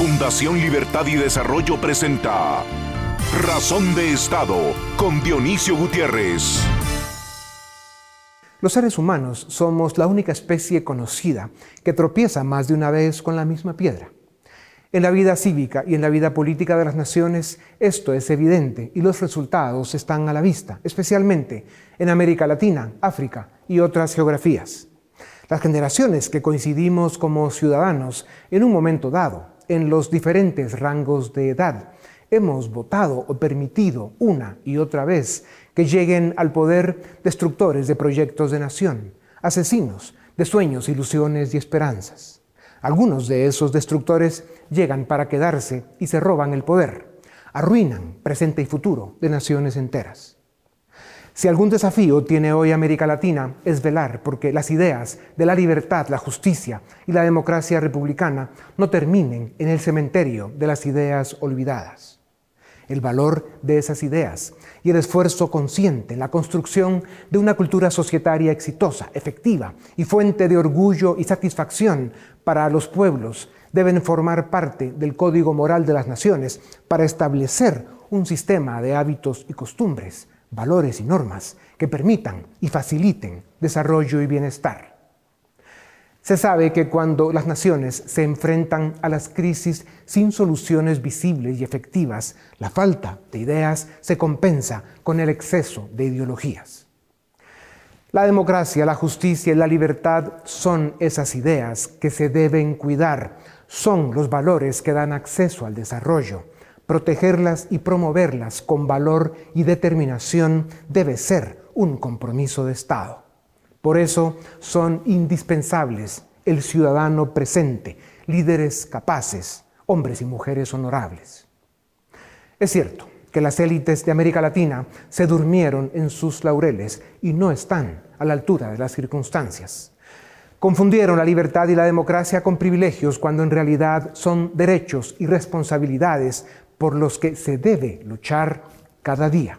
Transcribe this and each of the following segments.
Fundación Libertad y Desarrollo presenta Razón de Estado con Dionisio Gutiérrez. Los seres humanos somos la única especie conocida que tropieza más de una vez con la misma piedra. En la vida cívica y en la vida política de las naciones esto es evidente y los resultados están a la vista, especialmente en América Latina, África y otras geografías. Las generaciones que coincidimos como ciudadanos en un momento dado, en los diferentes rangos de edad, hemos votado o permitido una y otra vez que lleguen al poder destructores de proyectos de nación, asesinos de sueños, ilusiones y esperanzas. Algunos de esos destructores llegan para quedarse y se roban el poder. Arruinan presente y futuro de naciones enteras. Si algún desafío tiene hoy América Latina es velar porque las ideas de la libertad, la justicia y la democracia republicana no terminen en el cementerio de las ideas olvidadas. El valor de esas ideas y el esfuerzo consciente en la construcción de una cultura societaria exitosa, efectiva y fuente de orgullo y satisfacción para los pueblos deben formar parte del código moral de las naciones para establecer un sistema de hábitos y costumbres, valores y normas que permitan y faciliten desarrollo y bienestar. Se sabe que cuando las naciones se enfrentan a las crisis sin soluciones visibles y efectivas, la falta de ideas se compensa con el exceso de ideologías. La democracia, la justicia y la libertad son esas ideas que se deben cuidar, son los valores que dan acceso al desarrollo. Protegerlas y promoverlas con valor y determinación debe ser un compromiso de Estado. Por eso son indispensables el ciudadano presente, líderes capaces, hombres y mujeres honorables. Es cierto que las élites de América Latina se durmieron en sus laureles y no están a la altura de las circunstancias. Confundieron la libertad y la democracia con privilegios cuando en realidad son derechos y responsabilidades por los que se debe luchar cada día.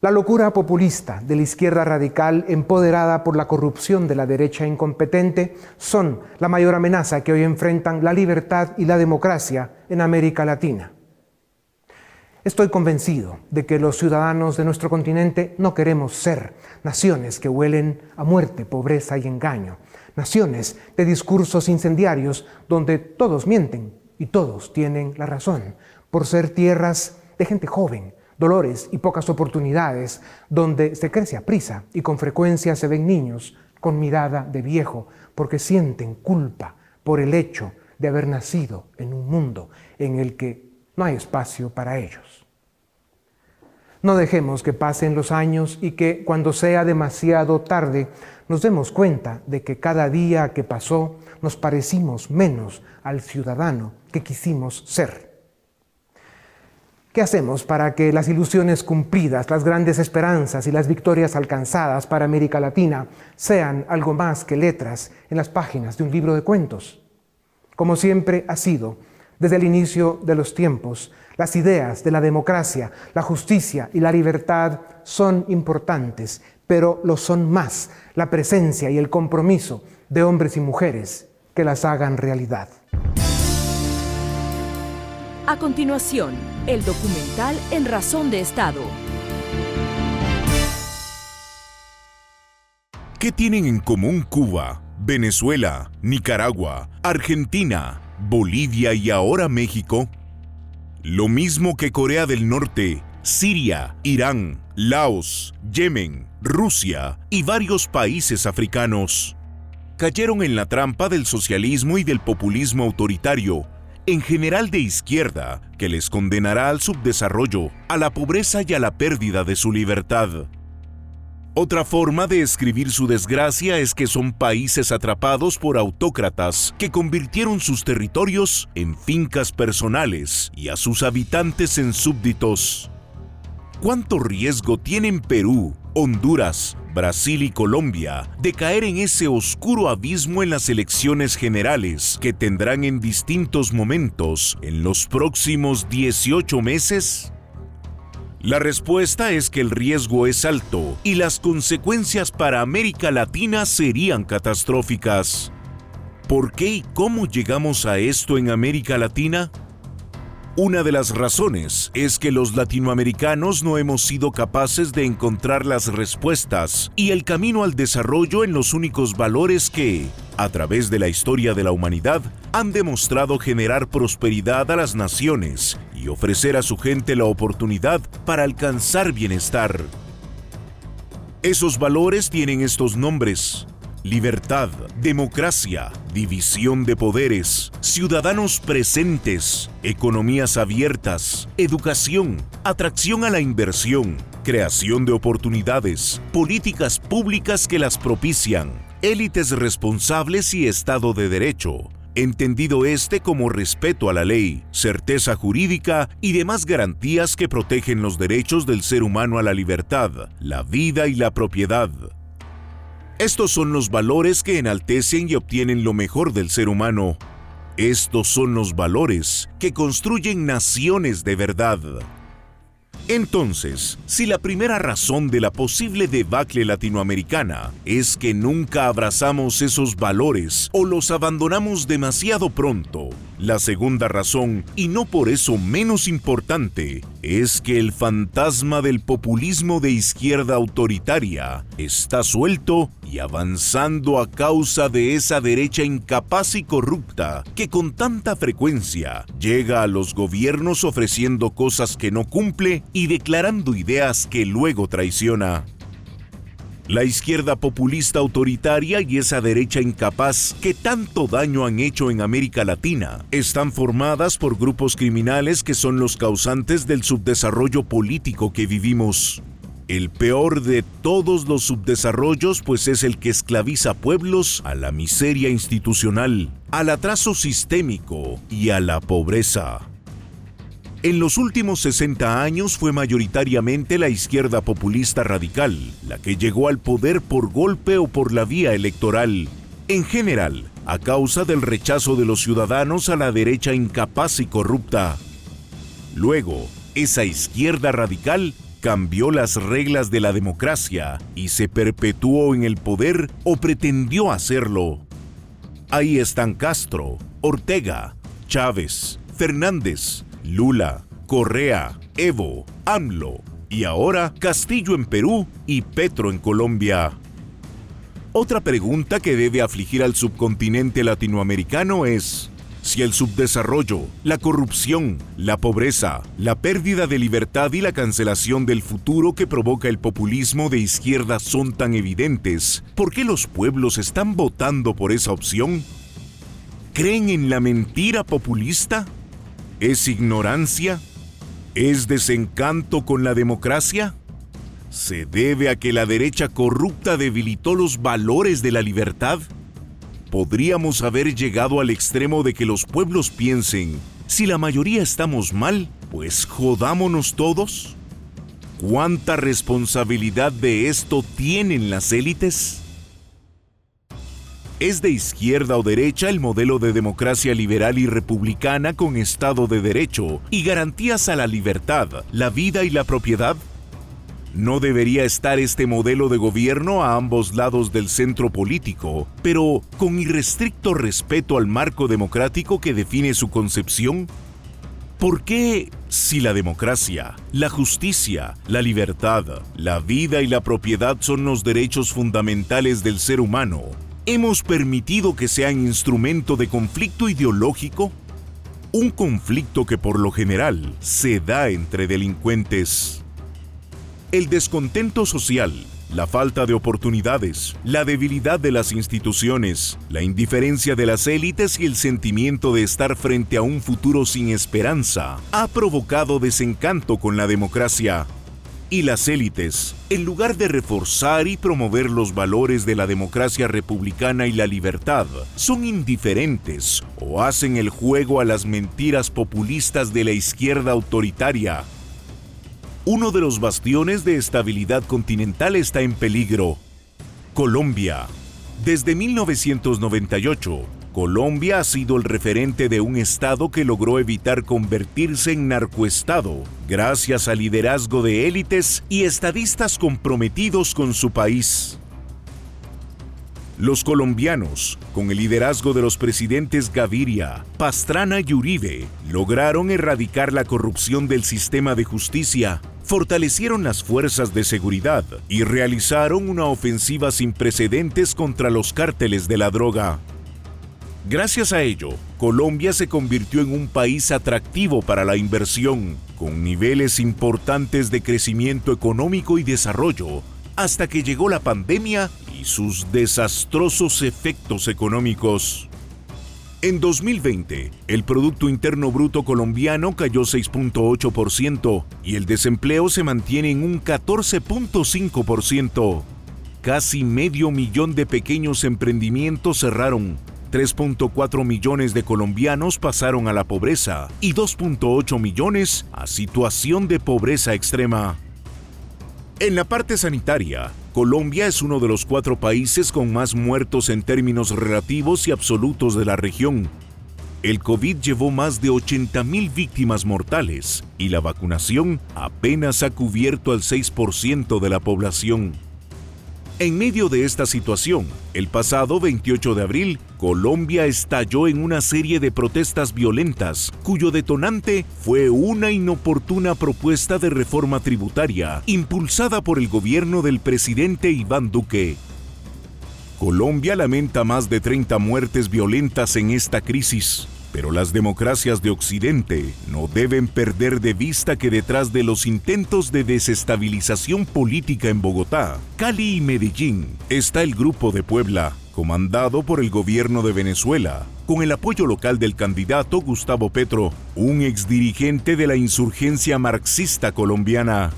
La locura populista de la izquierda radical empoderada por la corrupción de la derecha incompetente son la mayor amenaza que hoy enfrentan la libertad y la democracia en América Latina. Estoy convencido de que los ciudadanos de nuestro continente no queremos ser naciones que huelen a muerte, pobreza y engaño, naciones de discursos incendiarios donde todos mienten y todos tienen la razón, por ser tierras de gente joven, dolores y pocas oportunidades, donde se crece a prisa y con frecuencia se ven niños con mirada de viejo porque sienten culpa por el hecho de haber nacido en un mundo en el que no hay espacio para ellos. No dejemos que pasen los años y que cuando sea demasiado tarde nos demos cuenta de que cada día que pasó nos parecimos menos al ciudadano que quisimos ser. ¿Qué hacemos para que las ilusiones cumplidas, las grandes esperanzas y las victorias alcanzadas para América Latina sean algo más que letras en las páginas de un libro de cuentos? Como siempre ha sido, desde el inicio de los tiempos, las ideas de la democracia, la justicia y la libertad son importantes, pero lo son más la presencia y el compromiso de hombres y mujeres que las hagan realidad. A continuación, el documental En Razón de Estado. ¿Qué tienen en común Cuba, Venezuela, Nicaragua, Argentina, Bolivia y ahora México? Lo mismo que Corea del Norte, Siria, Irán, Laos, Yemen, Rusia y varios países africanos. Cayeron en la trampa del socialismo y del populismo autoritario en general de izquierda, que les condenará al subdesarrollo, a la pobreza y a la pérdida de su libertad. Otra forma de escribir su desgracia es que son países atrapados por autócratas que convirtieron sus territorios en fincas personales y a sus habitantes en súbditos. ¿Cuánto riesgo tienen Perú, Honduras, Brasil y Colombia de caer en ese oscuro abismo en las elecciones generales que tendrán en distintos momentos en los próximos 18 meses? La respuesta es que el riesgo es alto y las consecuencias para América Latina serían catastróficas. ¿Por qué y cómo llegamos a esto en América Latina? Una de las razones es que los latinoamericanos no hemos sido capaces de encontrar las respuestas y el camino al desarrollo en los únicos valores que, a través de la historia de la humanidad, han demostrado generar prosperidad a las naciones y ofrecer a su gente la oportunidad para alcanzar bienestar. Esos valores tienen estos nombres libertad, democracia, división de poderes, ciudadanos presentes, economías abiertas, educación, atracción a la inversión, creación de oportunidades, políticas públicas que las propician, élites responsables y Estado de Derecho, entendido este como respeto a la ley, certeza jurídica y demás garantías que protegen los derechos del ser humano a la libertad, la vida y la propiedad. Estos son los valores que enaltecen y obtienen lo mejor del ser humano. Estos son los valores que construyen naciones de verdad. Entonces, si la primera razón de la posible debacle latinoamericana es que nunca abrazamos esos valores o los abandonamos demasiado pronto, la segunda razón, y no por eso menos importante, es que el fantasma del populismo de izquierda autoritaria está suelto avanzando a causa de esa derecha incapaz y corrupta que con tanta frecuencia llega a los gobiernos ofreciendo cosas que no cumple y declarando ideas que luego traiciona. La izquierda populista autoritaria y esa derecha incapaz que tanto daño han hecho en América Latina están formadas por grupos criminales que son los causantes del subdesarrollo político que vivimos. El peor de todos los subdesarrollos pues es el que esclaviza pueblos a la miseria institucional, al atraso sistémico y a la pobreza. En los últimos 60 años fue mayoritariamente la izquierda populista radical la que llegó al poder por golpe o por la vía electoral, en general a causa del rechazo de los ciudadanos a la derecha incapaz y corrupta. Luego, esa izquierda radical cambió las reglas de la democracia y se perpetuó en el poder o pretendió hacerlo. Ahí están Castro, Ortega, Chávez, Fernández, Lula, Correa, Evo, AMLO y ahora Castillo en Perú y Petro en Colombia. Otra pregunta que debe afligir al subcontinente latinoamericano es si el subdesarrollo, la corrupción, la pobreza, la pérdida de libertad y la cancelación del futuro que provoca el populismo de izquierda son tan evidentes, ¿por qué los pueblos están votando por esa opción? ¿Creen en la mentira populista? ¿Es ignorancia? ¿Es desencanto con la democracia? ¿Se debe a que la derecha corrupta debilitó los valores de la libertad? ¿Podríamos haber llegado al extremo de que los pueblos piensen, si la mayoría estamos mal, pues jodámonos todos? ¿Cuánta responsabilidad de esto tienen las élites? ¿Es de izquierda o derecha el modelo de democracia liberal y republicana con Estado de Derecho y garantías a la libertad, la vida y la propiedad? No debería estar este modelo de gobierno a ambos lados del centro político, pero con irrestricto respeto al marco democrático que define su concepción. ¿Por qué, si la democracia, la justicia, la libertad, la vida y la propiedad son los derechos fundamentales del ser humano, hemos permitido que sean instrumento de conflicto ideológico? Un conflicto que por lo general se da entre delincuentes. El descontento social, la falta de oportunidades, la debilidad de las instituciones, la indiferencia de las élites y el sentimiento de estar frente a un futuro sin esperanza ha provocado desencanto con la democracia y las élites, en lugar de reforzar y promover los valores de la democracia republicana y la libertad, son indiferentes o hacen el juego a las mentiras populistas de la izquierda autoritaria. Uno de los bastiones de estabilidad continental está en peligro. Colombia. Desde 1998, Colombia ha sido el referente de un Estado que logró evitar convertirse en narcoestado gracias al liderazgo de élites y estadistas comprometidos con su país. Los colombianos, con el liderazgo de los presidentes Gaviria, Pastrana y Uribe, lograron erradicar la corrupción del sistema de justicia, fortalecieron las fuerzas de seguridad y realizaron una ofensiva sin precedentes contra los cárteles de la droga. Gracias a ello, Colombia se convirtió en un país atractivo para la inversión, con niveles importantes de crecimiento económico y desarrollo, hasta que llegó la pandemia y sus desastrosos efectos económicos. En 2020, el Producto Interno Bruto colombiano cayó 6.8% y el desempleo se mantiene en un 14.5%. Casi medio millón de pequeños emprendimientos cerraron 3.4 millones de colombianos pasaron a la pobreza y 2.8 millones a situación de pobreza extrema. En la parte sanitaria, Colombia es uno de los cuatro países con más muertos en términos relativos y absolutos de la región. El COVID llevó más de 80.000 víctimas mortales y la vacunación apenas ha cubierto al 6% de la población. En medio de esta situación, el pasado 28 de abril, Colombia estalló en una serie de protestas violentas, cuyo detonante fue una inoportuna propuesta de reforma tributaria impulsada por el gobierno del presidente Iván Duque. Colombia lamenta más de 30 muertes violentas en esta crisis. Pero las democracias de Occidente no deben perder de vista que detrás de los intentos de desestabilización política en Bogotá, Cali y Medellín está el Grupo de Puebla, comandado por el gobierno de Venezuela, con el apoyo local del candidato Gustavo Petro, un exdirigente de la insurgencia marxista colombiana.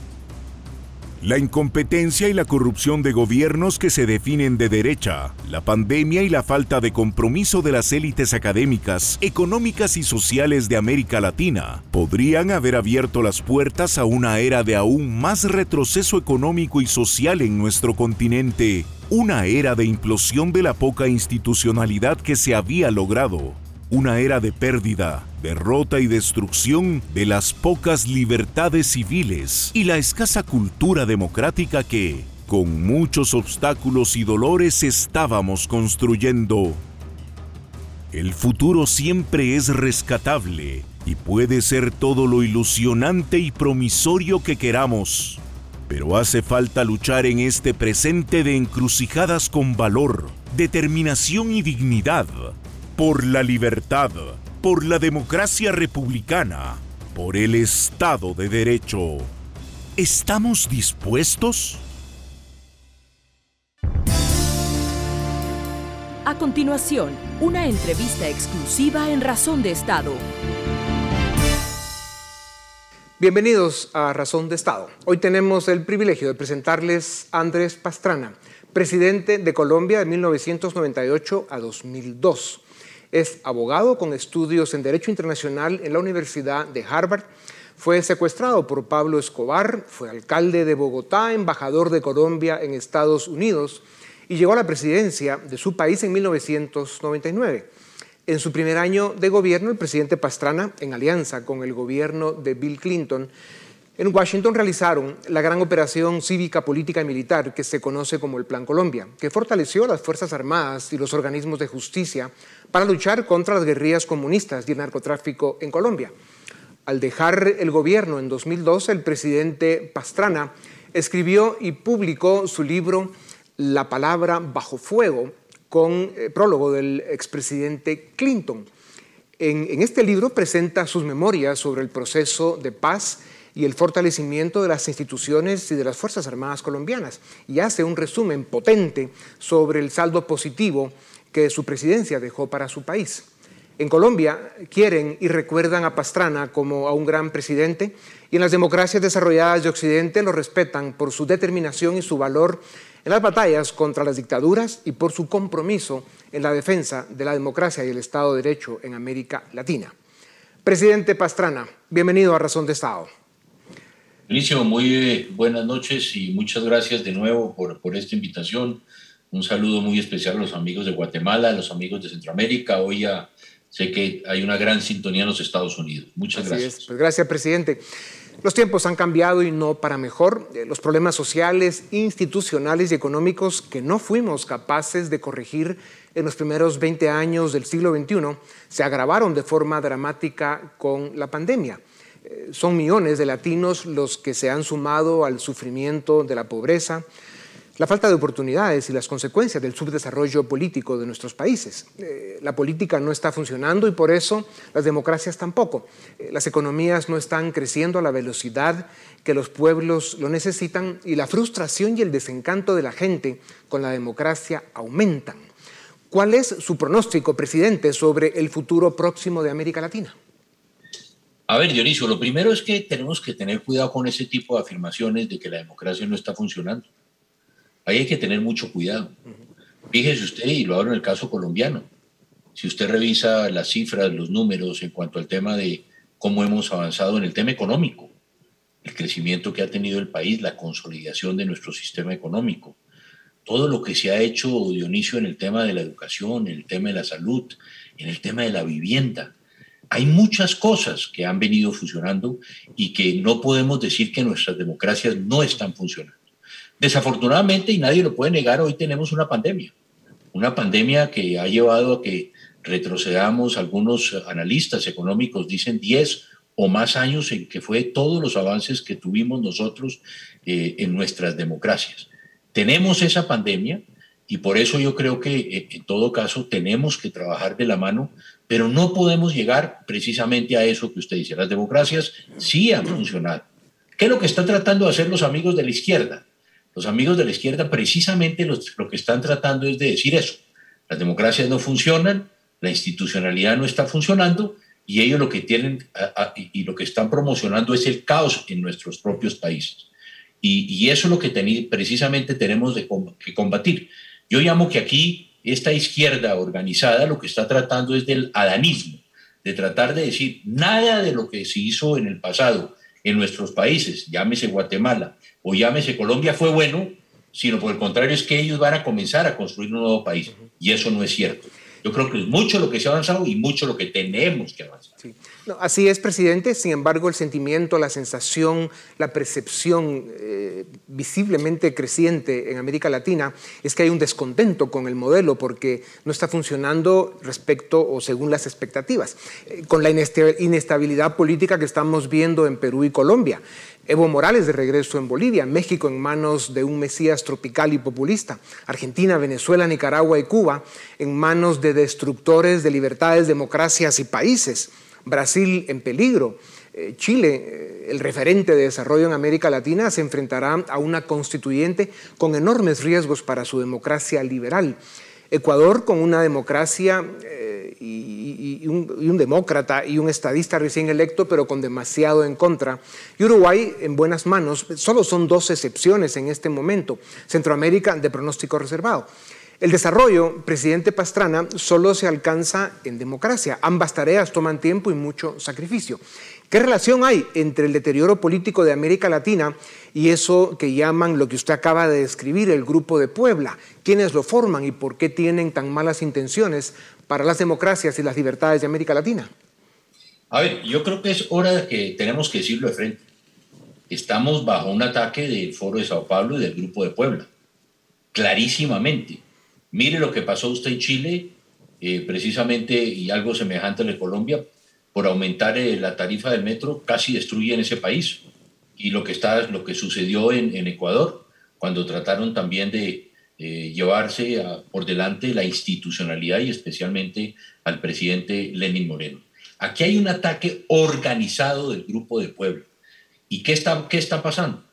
La incompetencia y la corrupción de gobiernos que se definen de derecha, la pandemia y la falta de compromiso de las élites académicas, económicas y sociales de América Latina podrían haber abierto las puertas a una era de aún más retroceso económico y social en nuestro continente, una era de implosión de la poca institucionalidad que se había logrado una era de pérdida, derrota y destrucción de las pocas libertades civiles y la escasa cultura democrática que, con muchos obstáculos y dolores, estábamos construyendo. El futuro siempre es rescatable y puede ser todo lo ilusionante y promisorio que queramos, pero hace falta luchar en este presente de encrucijadas con valor, determinación y dignidad por la libertad, por la democracia republicana, por el Estado de Derecho. ¿Estamos dispuestos? A continuación, una entrevista exclusiva en Razón de Estado. Bienvenidos a Razón de Estado. Hoy tenemos el privilegio de presentarles a Andrés Pastrana, presidente de Colombia de 1998 a 2002. Es abogado con estudios en Derecho Internacional en la Universidad de Harvard. Fue secuestrado por Pablo Escobar, fue alcalde de Bogotá, embajador de Colombia en Estados Unidos y llegó a la presidencia de su país en 1999. En su primer año de gobierno, el presidente Pastrana, en alianza con el gobierno de Bill Clinton, en Washington realizaron la gran operación cívica, política y militar que se conoce como el Plan Colombia, que fortaleció las Fuerzas Armadas y los organismos de justicia para luchar contra las guerrillas comunistas y el narcotráfico en Colombia. Al dejar el gobierno en 2012, el presidente Pastrana escribió y publicó su libro La palabra bajo fuego, con eh, prólogo del expresidente Clinton. en este libro presenta sus memorias sobre el proceso de paz y el fortalecimiento de las instituciones y de las Fuerzas Armadas colombianas y hace un resumen potente sobre el saldo positivo que su presidencia dejó para su país. En Colombia quieren y recuerdan a Pastrana como a un gran presidente y en las democracias desarrolladas de Occidente lo respetan por su determinación y su valor en las batallas contra las dictaduras y por su compromiso en la defensa de la democracia y el Estado de Derecho en América Latina. Presidente Pastrana, bienvenido a Razón de Estado. Muy eh, buenas noches y muchas gracias de nuevo por esta invitación. Un saludo muy especial a los amigos de Guatemala, a los amigos de Centroamérica. Hoy sé que hay una gran sintonía en los Estados Unidos. Muchas gracias. Pues gracias, presidente. Los tiempos han cambiado y no para mejor. Eh, los problemas sociales, institucionales y económicos que no fuimos capaces de corregir en los primeros 20 años del siglo XXI se agravaron de forma dramática con la pandemia. Eh, son millones de latinos los que se han sumado al sufrimiento de la pobreza, la falta de oportunidades y las consecuencias del subdesarrollo político de nuestros países. Eh, la política no está funcionando y por eso las democracias tampoco. Eh, las economías no están creciendo a la velocidad que los pueblos lo necesitan y la frustración y el desencanto de la gente con la democracia aumentan. ¿Cuál es su pronóstico, presidente, sobre el futuro próximo de América Latina? A ver, Dionisio, lo primero es que tenemos que tener cuidado con ese tipo de afirmaciones de que la democracia no está funcionando. Ahí hay que tener mucho cuidado. Fíjese usted, y lo hablo en el caso colombiano, si usted revisa las cifras, los números en cuanto al tema de cómo hemos avanzado en el tema económico, el crecimiento que ha tenido el país, la consolidación de nuestro sistema económico, todo lo que se ha hecho, Dionisio, en el tema de la educación, en el tema de la salud, en el tema de la vivienda. Hay muchas cosas que han venido funcionando y que no podemos decir que nuestras democracias no están funcionando. Desafortunadamente, y nadie lo puede negar, hoy tenemos una pandemia. Una pandemia que ha llevado a que retrocedamos, algunos analistas económicos dicen 10 o más años en que fue todos los avances que tuvimos nosotros eh, en nuestras democracias. Tenemos esa pandemia y por eso yo creo que eh, en todo caso tenemos que trabajar de la mano, pero no podemos llegar precisamente a eso que usted dice. Las democracias sí han funcionado. ¿Qué es lo que están tratando de hacer los amigos de la izquierda? Los amigos de la izquierda precisamente lo que están tratando es de decir eso. Las democracias no funcionan, la institucionalidad no está funcionando y ellos lo que tienen y lo que están promocionando es el caos en nuestros propios países. Y, eso es lo que precisamente tenemos de, que combatir. Yo llamo que aquí esta izquierda organizada lo que está tratando es del adanismo, de tratar de decir nada de lo que se hizo en el pasado en nuestros países, llámese Guatemala, o llámese Colombia fue bueno, sino por el contrario es que ellos van a comenzar a construir un nuevo país. Y eso no es cierto. Yo creo que es mucho lo que se ha avanzado y mucho lo que tenemos que avanzar. así es, presidente. Sin embargo, el sentimiento, la sensación, la percepción eh, visiblemente creciente en América Latina es que hay un descontento con el modelo porque no está funcionando respecto o según las expectativas. Eh, con la inestabilidad política que estamos viendo en Perú y Colombia. Evo Morales de regreso en Bolivia, México en manos de un Mesías tropical y populista, Argentina, Venezuela, Nicaragua y Cuba en manos de destructores de libertades, democracias y países, Brasil en peligro, eh, Chile, eh, el referente de desarrollo en América Latina, se enfrentará a una constituyente con enormes riesgos para su democracia liberal. Ecuador con una democracia eh, y, un, demócrata y un estadista recién electo, pero con demasiado en contra. Y Uruguay en buenas manos, solo son dos excepciones en este momento. Centroamérica de pronóstico reservado. El desarrollo, presidente Pastrana, solo se alcanza en democracia. Ambas tareas toman tiempo y mucho sacrificio. ¿Qué relación hay entre el deterioro político de América Latina y eso que llaman lo que usted acaba de describir, el Grupo de Puebla? ¿Quiénes lo forman y por qué tienen tan malas intenciones para las democracias y las libertades de América Latina? A ver, yo creo que es hora de que tenemos que decirlo de frente. Estamos bajo un ataque del Foro de Sao Paulo y del Grupo de Puebla, clarísimamente. Mire lo que pasó usted en Chile, eh, precisamente, y algo semejante en Colombia, por aumentar eh, la tarifa del metro, casi destruyen ese país. Y lo que, está, lo que sucedió en, Ecuador, cuando trataron también de eh, llevarse por delante la institucionalidad y especialmente al presidente Lenin Moreno. Aquí hay un ataque organizado del Grupo de Pueblo. ¿Y qué está, qué está pasando?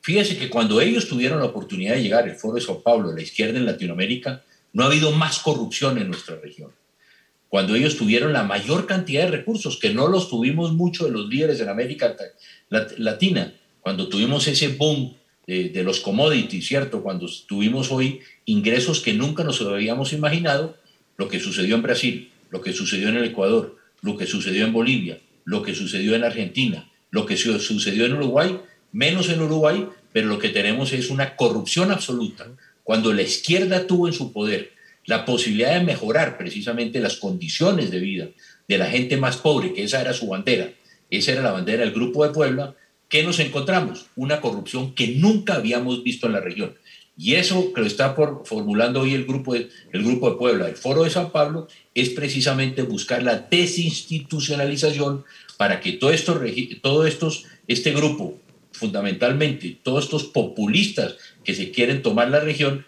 Fíjese que cuando ellos tuvieron la oportunidad de llegar al Foro de Sao Paulo, la izquierda en Latinoamérica, no ha habido más corrupción en nuestra región cuando ellos tuvieron la mayor cantidad de recursos, que no los tuvimos mucho de los líderes en América Latina, cuando tuvimos ese boom de, los commodities, ¿cierto? Cuando tuvimos hoy ingresos que nunca nos habíamos imaginado, lo que sucedió en Brasil, lo que sucedió en el Ecuador, lo que sucedió en Bolivia, lo que sucedió en Argentina, lo que sucedió en Uruguay, menos en Uruguay, pero lo que tenemos es una corrupción absoluta. Cuando la izquierda tuvo en su poder la posibilidad de mejorar precisamente las condiciones de vida de la gente más pobre, que esa era su bandera, esa era la bandera del Grupo de Puebla, ¿qué nos encontramos? Una corrupción que nunca habíamos visto en la región. Y eso que lo está por, formulando hoy el grupo, de, el grupo de Puebla, el Foro de San Pablo, es precisamente buscar la desinstitucionalización para que todo esto, todo estos, este grupo, fundamentalmente todos estos populistas que se quieren tomar la región,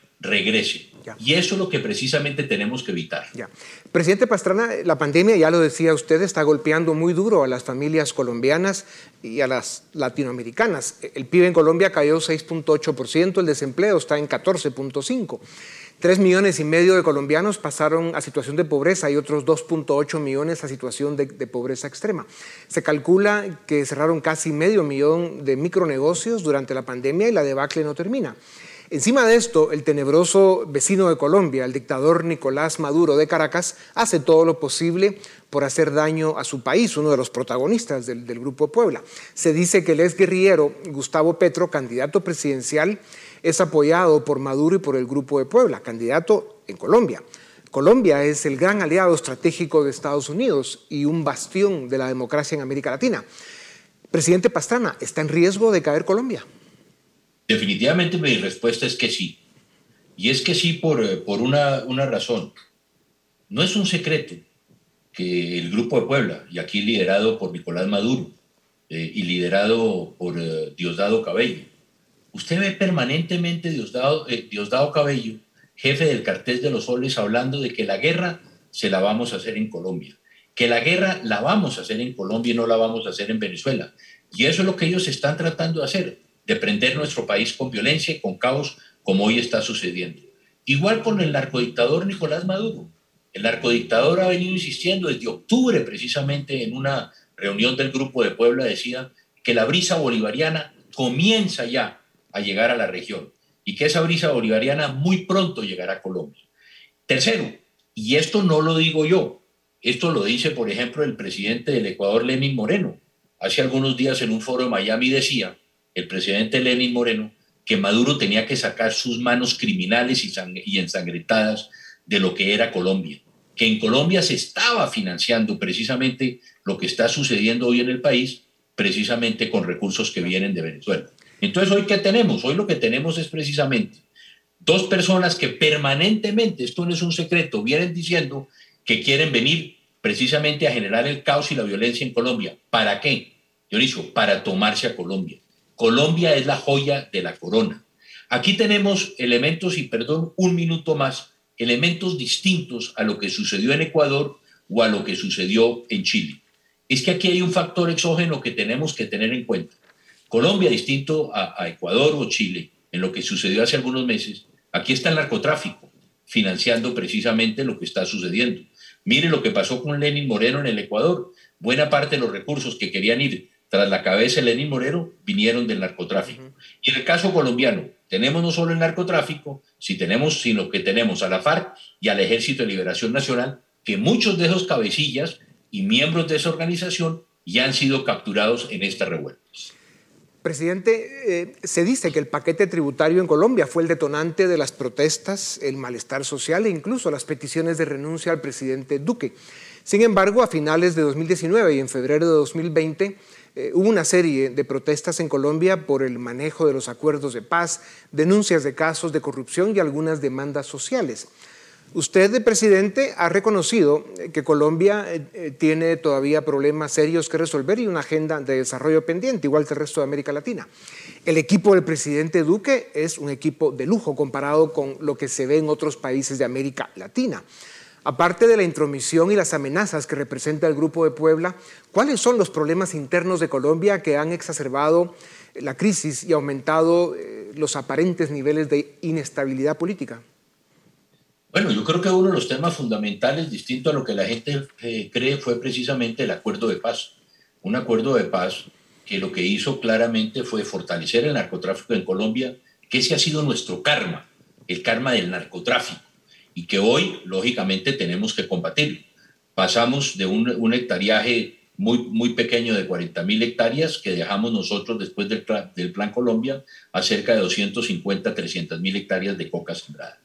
Y eso es lo que precisamente tenemos que evitar. Ya. Presidente Pastrana, la pandemia, ya lo decía usted, está golpeando muy duro a las familias colombianas y a las latinoamericanas. El PIB en Colombia cayó 6.8%, el desempleo está en 14.5%. Tres millones y medio de colombianos pasaron a situación de pobreza y otros 2.8 millones a situación de, de, pobreza extrema. Se calcula que cerraron casi medio millón de micronegocios durante la pandemia y la debacle no termina. Encima de esto, el tenebroso vecino de Colombia, el dictador Nicolás Maduro de Caracas, hace todo lo posible por hacer daño a su país, uno de los protagonistas del, del Grupo Puebla. Se dice que el ex guerrillero Gustavo Petro, candidato presidencial, es apoyado por Maduro y por el Grupo de Puebla, candidato en Colombia. Colombia es el gran aliado estratégico de Estados Unidos y un bastión de la democracia en América Latina. Presidente Pastrana, ¿está en riesgo de caer Colombia? Definitivamente mi respuesta es que sí. Y es que sí por, por una, una razón. No es un secreto que el Grupo de Puebla, y aquí liderado por Nicolás Maduro eh, y liderado por eh, Diosdado Cabello, usted ve permanentemente Diosdado, eh, Diosdado Cabello, jefe del cartel de los soles, hablando de que la guerra se la vamos a hacer en Colombia, que la guerra la vamos a hacer en Colombia y no la vamos a hacer en Venezuela. Y eso es lo que ellos están tratando de hacer de prender nuestro país con violencia y con caos como hoy está sucediendo. Igual con el narcodictador Nicolás Maduro. El narcodictador ha venido insistiendo desde octubre precisamente en una reunión del Grupo de Puebla, decía que la brisa bolivariana comienza ya a llegar a la región y que esa brisa bolivariana muy pronto llegará a Colombia. Tercero, y esto no lo digo yo, esto lo dice, por ejemplo, el presidente del Ecuador, Lenin Moreno. Hace algunos días en un foro de Miami decía el presidente Lenin Moreno, que Maduro tenía que sacar sus manos criminales y, ensangrentadas de lo que era Colombia, que en Colombia se estaba financiando precisamente lo que está sucediendo hoy en el país, precisamente con recursos que vienen de Venezuela. Entonces, ¿hoy qué tenemos? Hoy lo que tenemos es precisamente dos personas que permanentemente, esto no es un secreto, vienen diciendo que quieren venir precisamente a generar el caos y la violencia en Colombia. ¿Para qué? Dionisio, para tomarse a Colombia. Colombia es la joya de la corona. Aquí tenemos elementos, y perdón, un minuto más, elementos distintos a lo que sucedió en Ecuador o a lo que sucedió en Chile. Es que aquí hay un factor exógeno que tenemos que tener en cuenta. Colombia, distinto a, Ecuador o Chile, en lo que sucedió hace algunos meses, aquí está el narcotráfico, financiando precisamente lo que está sucediendo. Mire lo que pasó con Lenin Moreno en el Ecuador. Buena parte de los recursos que querían ir tras la cabeza de Lenín Moreno, vinieron del narcotráfico. Y en el caso colombiano, tenemos no solo el narcotráfico, si tenemos, sino que tenemos a la FARC y al Ejército de Liberación Nacional, que muchos de esos cabecillas y miembros de esa organización ya han sido capturados en estas revueltas. Presidente, eh, se dice que el paquete tributario en Colombia fue el detonante de las protestas, el malestar social e incluso las peticiones de renuncia al presidente Duque. Sin embargo, a finales de 2019 y en febrero de 2020, eh, hubo una serie de protestas en Colombia por el manejo de los acuerdos de paz, denuncias de casos de corrupción y algunas demandas sociales. Usted, presidente, ha reconocido que Colombia eh, eh, tiene todavía problemas serios que resolver y una agenda de desarrollo pendiente, igual que el resto de América Latina. El equipo del presidente Duque es un equipo de lujo comparado con lo que se ve en otros países de América Latina. Aparte de la intromisión y las amenazas que representa el Grupo de Puebla, ¿cuáles son los problemas internos de Colombia que han exacerbado la crisis y aumentado eh, los aparentes niveles de inestabilidad política? Bueno, yo creo que uno de los temas fundamentales, distinto a lo que la gente eh, cree, fue precisamente el acuerdo de paz. Un acuerdo de paz que lo que hizo claramente fue fortalecer el narcotráfico en Colombia, que ese ha sido nuestro karma, el karma del narcotráfico y que hoy, lógicamente, tenemos que combatir. Pasamos de un, un hectariaje muy, muy pequeño de 40 mil hectáreas que dejamos nosotros después del, del Plan Colombia a cerca de 250, 300 mil hectáreas de coca sembrada.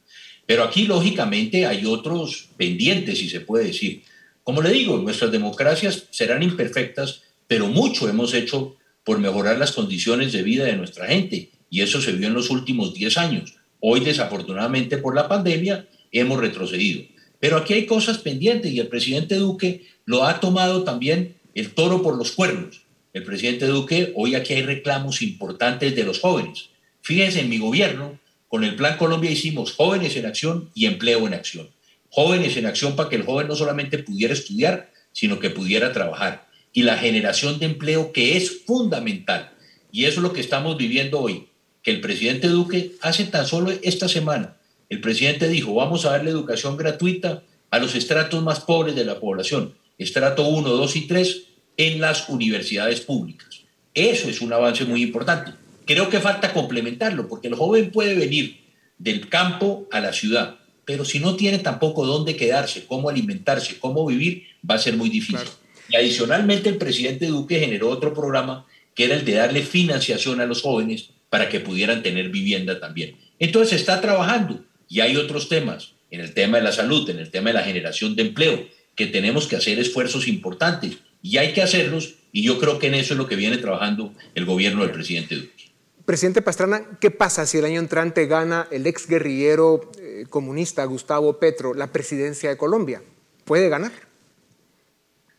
Pero aquí, lógicamente, hay otros pendientes, si se puede decir. Como le digo, nuestras democracias serán imperfectas, pero mucho hemos hecho por mejorar las condiciones de vida de nuestra gente. Y eso se vio en los últimos 10 años. Hoy, desafortunadamente, por la pandemia, hemos retrocedido. Pero aquí hay cosas pendientes y el presidente Duque lo ha tomado también el toro por los cuernos. El presidente Duque, hoy aquí hay reclamos importantes de los jóvenes. Fíjense, en mi gobierno, con el Plan Colombia hicimos jóvenes en acción y empleo en acción. Jóvenes en acción para que el joven no solamente pudiera estudiar, sino que pudiera trabajar. Y la generación de empleo que es fundamental. Y eso es lo que estamos viviendo hoy. Que el presidente Duque hace tan solo esta semana, el presidente dijo, vamos a darle educación gratuita a los estratos más pobres de la población, estrato 1, 2 y 3, en las universidades públicas. Eso es un avance muy importante. Creo que falta complementarlo, porque el joven puede venir del campo a la ciudad, pero si no tiene tampoco dónde quedarse, cómo alimentarse, cómo vivir, va a ser muy difícil. Y adicionalmente el presidente Duque generó otro programa que era el de darle financiación a los jóvenes para que pudieran tener vivienda también. Entonces se está trabajando y hay otros temas, en el tema de la salud, en el tema de la generación de empleo, que tenemos que hacer esfuerzos importantes y hay que hacerlos y yo creo que en eso es lo que viene trabajando el gobierno del presidente Duque. Presidente Pastrana, ¿qué pasa si el año entrante gana el ex guerrillero eh, comunista Gustavo Petro la presidencia de Colombia? ¿Puede ganar?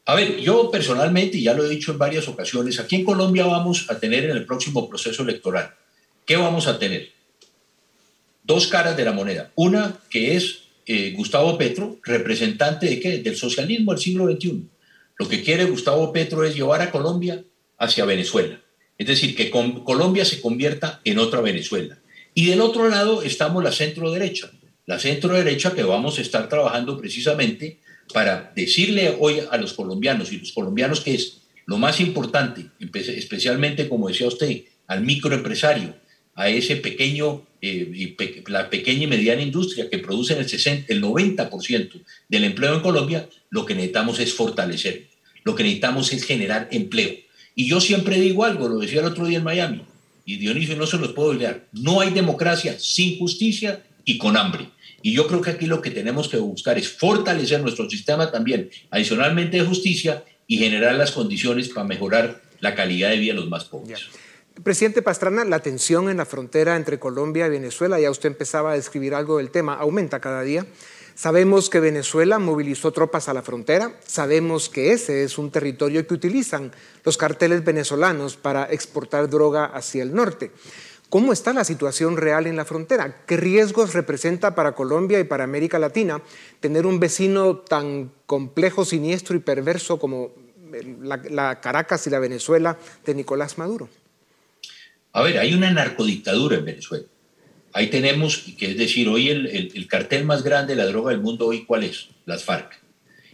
A ver, yo personalmente, ya lo he dicho en varias ocasiones, aquí en Colombia vamos a tener en el próximo proceso electoral, ¿qué vamos a tener? Dos caras de la moneda. Una que es eh, Gustavo Petro, representante de qué? Del socialismo del siglo XXI. Lo que quiere Gustavo Petro es llevar a Colombia hacia Venezuela. Es decir, que Colombia se convierta en otra Venezuela. Y del otro lado estamos la centro derecha. La centro derecha que vamos a estar trabajando precisamente para decirle hoy a los colombianos y los colombianos que es lo más importante, especialmente como decía usted, al microempresario, a ese pequeño, eh, la pequeña y mediana industria que produce el, 60, el 90% del empleo en Colombia, lo que necesitamos es fortalecer, lo que necesitamos es generar empleo. Y yo siempre digo algo, lo decía el otro día en Miami, y Dionisio no se los puedo olvidar, no hay democracia sin justicia y con hambre. Y yo creo que aquí lo que tenemos que buscar es fortalecer nuestro sistema también, adicionalmente de justicia, y generar las condiciones para mejorar la calidad de vida de los más pobres. Presidente Pastrana, la tensión en la frontera entre Colombia y Venezuela, ya usted empezaba a describir algo del tema, aumenta cada día. Sabemos que Venezuela movilizó tropas a la frontera, sabemos que ese es un territorio que utilizan los carteles venezolanos para exportar droga hacia el norte. ¿Cómo está la situación real en la frontera? ¿Qué riesgos representa para Colombia y para América Latina tener un vecino tan complejo, siniestro y perverso como la, Caracas y la Venezuela de Nicolás Maduro? A ver, hay una narcodictadura en Venezuela. Ahí tenemos, que es decir, hoy el, cartel más grande de la droga del mundo, hoy, ¿cuál es? Las FARC.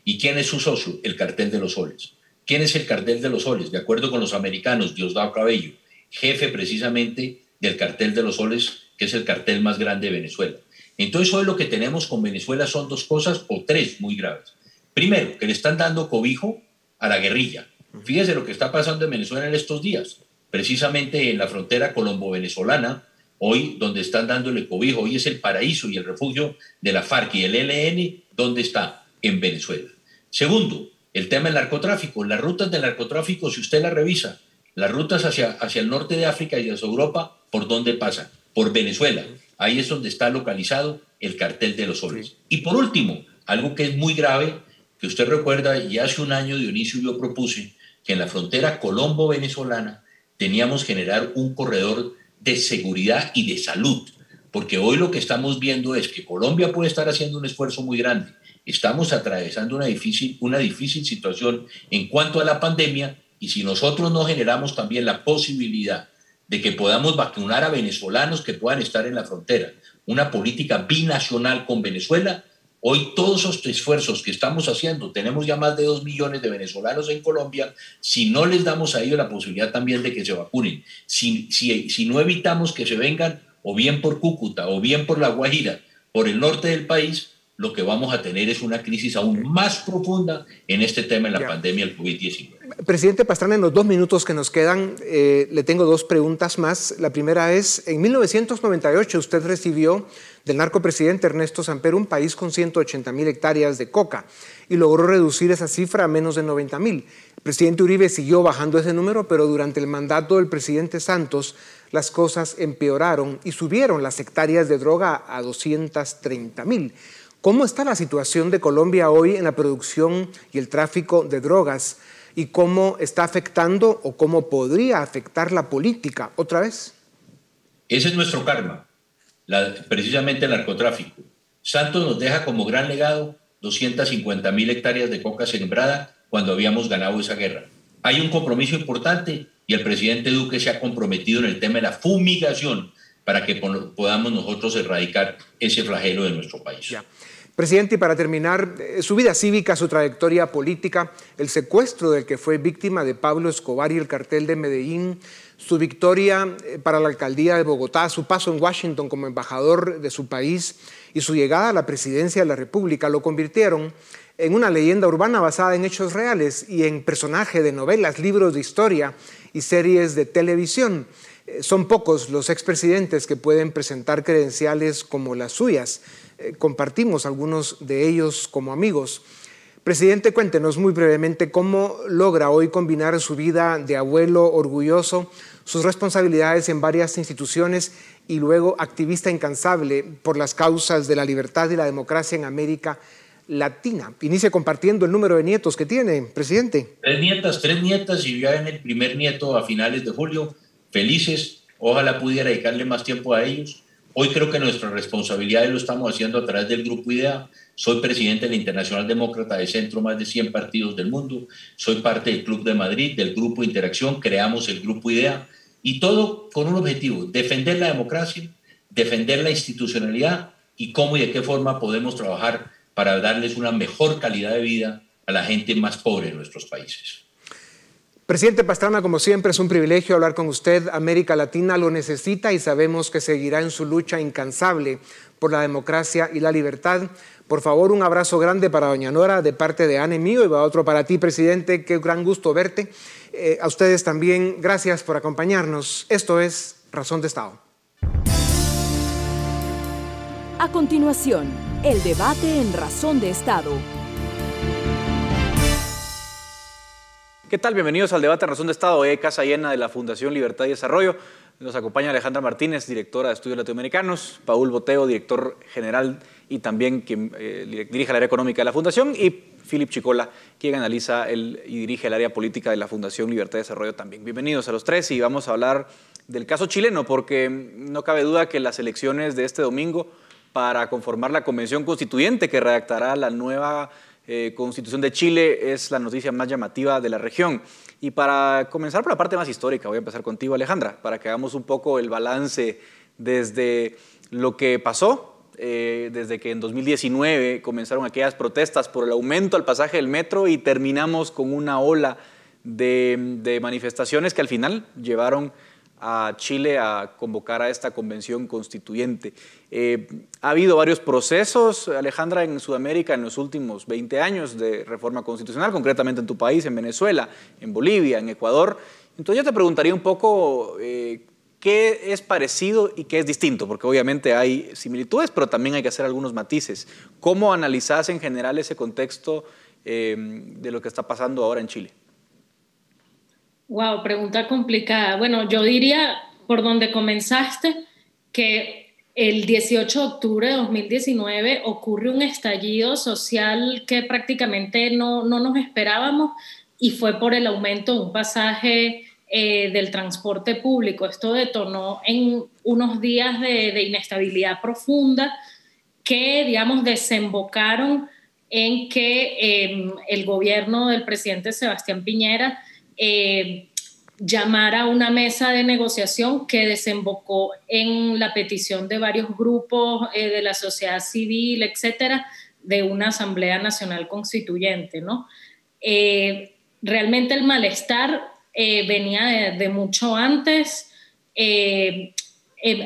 ¿Y quién es su socio? El cartel de los soles. ¿Quién es el cartel de los soles? De acuerdo con los americanos, Diosdado Cabello, jefe precisamente del cartel de los soles, que es el cartel más grande de Venezuela. Entonces hoy lo que tenemos con Venezuela son dos cosas o tres muy graves. Primero, que le están dando cobijo a la guerrilla. Fíjese lo que está pasando en Venezuela en estos días. Precisamente en la frontera colombo-venezolana, hoy donde están dándole cobijo, hoy es el paraíso y el refugio de la FARC y el ELN, ¿dónde está? En Venezuela. Segundo, el tema del narcotráfico. Las rutas del narcotráfico, si usted las revisa, las rutas hacia, hacia el norte de África y hacia Europa, ¿por dónde pasan? Por Venezuela. Ahí es donde está localizado el cartel de los soles. Y por último, algo que es muy grave, que usted recuerda, y hace un año Dionisio yo propuse que en la frontera colombo-venezolana teníamos que generar un corredor de seguridad y de salud, porque hoy lo que estamos viendo es que Colombia puede estar haciendo un esfuerzo muy grande. Estamos atravesando una difícil, una difícil situación en cuanto a la pandemia y si nosotros no generamos también la posibilidad de que podamos vacunar a venezolanos que puedan estar en la frontera, una política binacional con Venezuela, Hoy todos esos esfuerzos que estamos haciendo, tenemos ya más de dos millones de venezolanos en Colombia, si no les damos a ellos la posibilidad también de que se vacunen, si, si, si no evitamos que se vengan o bien por Cúcuta o bien por La Guajira, por el norte del país, lo que vamos a tener es una crisis aún más profunda en este tema, en la pandemia del COVID-19. Presidente Pastrana, en los dos minutos que nos quedan, eh, le tengo dos preguntas más. La primera es, en 1998 usted recibió del narcopresidente Ernesto Samper un país con 180 mil hectáreas de coca y logró reducir esa cifra a menos de 90 mil. El presidente Uribe siguió bajando ese número, pero durante el mandato del presidente Santos las cosas empeoraron y subieron las hectáreas de droga a 230 mil. ¿Cómo está la situación de Colombia hoy en la producción y el tráfico de drogas? ¿Y cómo está afectando o cómo podría afectar la política otra vez? Ese es nuestro karma, precisamente el narcotráfico. Santos nos deja como gran legado 250 mil hectáreas de coca sembrada cuando habíamos ganado esa guerra. Hay un compromiso importante y el presidente Duque se ha comprometido en el tema de la fumigación para que podamos nosotros erradicar ese flagelo de nuestro país. Presidente, y para terminar, eh, su vida cívica, su trayectoria política, el secuestro del que fue víctima de Pablo Escobar y el cartel de Medellín, su victoria eh, para la alcaldía de Bogotá, su paso en Washington como embajador de su país y su llegada a la presidencia de la República lo convirtieron en una leyenda urbana basada en hechos reales y en personaje de novelas, libros de historia y series de televisión. Eh, son pocos los expresidentes que pueden presentar credenciales como las suyas. Eh, compartimos algunos de ellos como amigos. Presidente, cuéntenos muy brevemente cómo logra hoy combinar su vida de abuelo orgulloso, sus responsabilidades en varias instituciones y luego activista incansable por las causas de la libertad y la democracia en América Latina. Inicia compartiendo el número de nietos que tiene, presidente. Tres nietas, tres nietas y ya en el primer nieto a finales de julio. Felices, ojalá pudiera dedicarle más tiempo a ellos. Hoy creo que nuestra responsabilidad lo estamos haciendo a través del Grupo IDEA. Soy presidente de la Internacional Demócrata de Centro, más de 100 partidos del mundo. Soy parte del Club de Madrid, del Grupo Interacción. Creamos el Grupo IDEA. Y todo con un objetivo, defender la democracia, defender la institucionalidad y cómo y de qué forma podemos trabajar para darles una mejor calidad de vida a la gente más pobre de nuestros países. Presidente Pastrana, como siempre, es un privilegio hablar con usted. América Latina lo necesita y sabemos que seguirá en su lucha incansable por la democracia y la libertad. Por favor, un abrazo grande para doña Nora de parte de Anne mío y va otro para ti, presidente. Qué gran gusto verte. Eh, a ustedes también, gracias por acompañarnos. Esto es Razón de Estado. A continuación, el debate en Razón de Estado ¿Qué tal? Bienvenidos al debate Razón de Estado. Hoy Casa Llena de la Fundación Libertad y Desarrollo. Nos acompaña Alejandra Martínez, directora de Estudios Latinoamericanos, Paul Boteo, director general y también quien eh, dirige el área económica de la Fundación, y Philip Chicola, quien analiza el, y dirige el área política de la Fundación Libertad y Desarrollo también. Bienvenidos a los tres y vamos a hablar del caso chileno, porque no cabe duda que las elecciones de este domingo para conformar la convención constituyente que redactará la nueva eh, Constitución de Chile es la noticia más llamativa de la región. Y para comenzar por la parte más histórica, voy a empezar contigo Alejandra, para que hagamos un poco el balance desde lo que pasó, eh, desde que en 2019 comenzaron aquellas protestas por el aumento al pasaje del metro y terminamos con una ola de manifestaciones que al final llevaron a Chile a convocar a esta convención constituyente. Eh, ha habido varios procesos, Alejandra, en Sudamérica en los últimos 20 años de reforma constitucional, concretamente en tu país, en Venezuela, en Bolivia, en Ecuador. Entonces yo te preguntaría un poco eh, qué es parecido y qué es distinto, porque obviamente hay similitudes, pero también hay que hacer algunos matices. ¿Cómo analizás en general ese contexto eh, de lo que está pasando ahora en Chile? Wow, pregunta complicada. Bueno, yo diría, por donde comenzaste, que el 18 de octubre de 2019 ocurre un estallido social que prácticamente no, nos esperábamos y fue por el aumento de un pasaje eh, del transporte público. Esto detonó en unos días de, inestabilidad profunda que, digamos, desembocaron en que em, el gobierno del presidente Sebastián Piñera eh, llamar a una mesa de negociación que desembocó en la petición de varios grupos eh, de la sociedad civil, etcétera, de una Asamblea Nacional Constituyente, ¿no? Eh, realmente el malestar venía de, mucho antes. eh,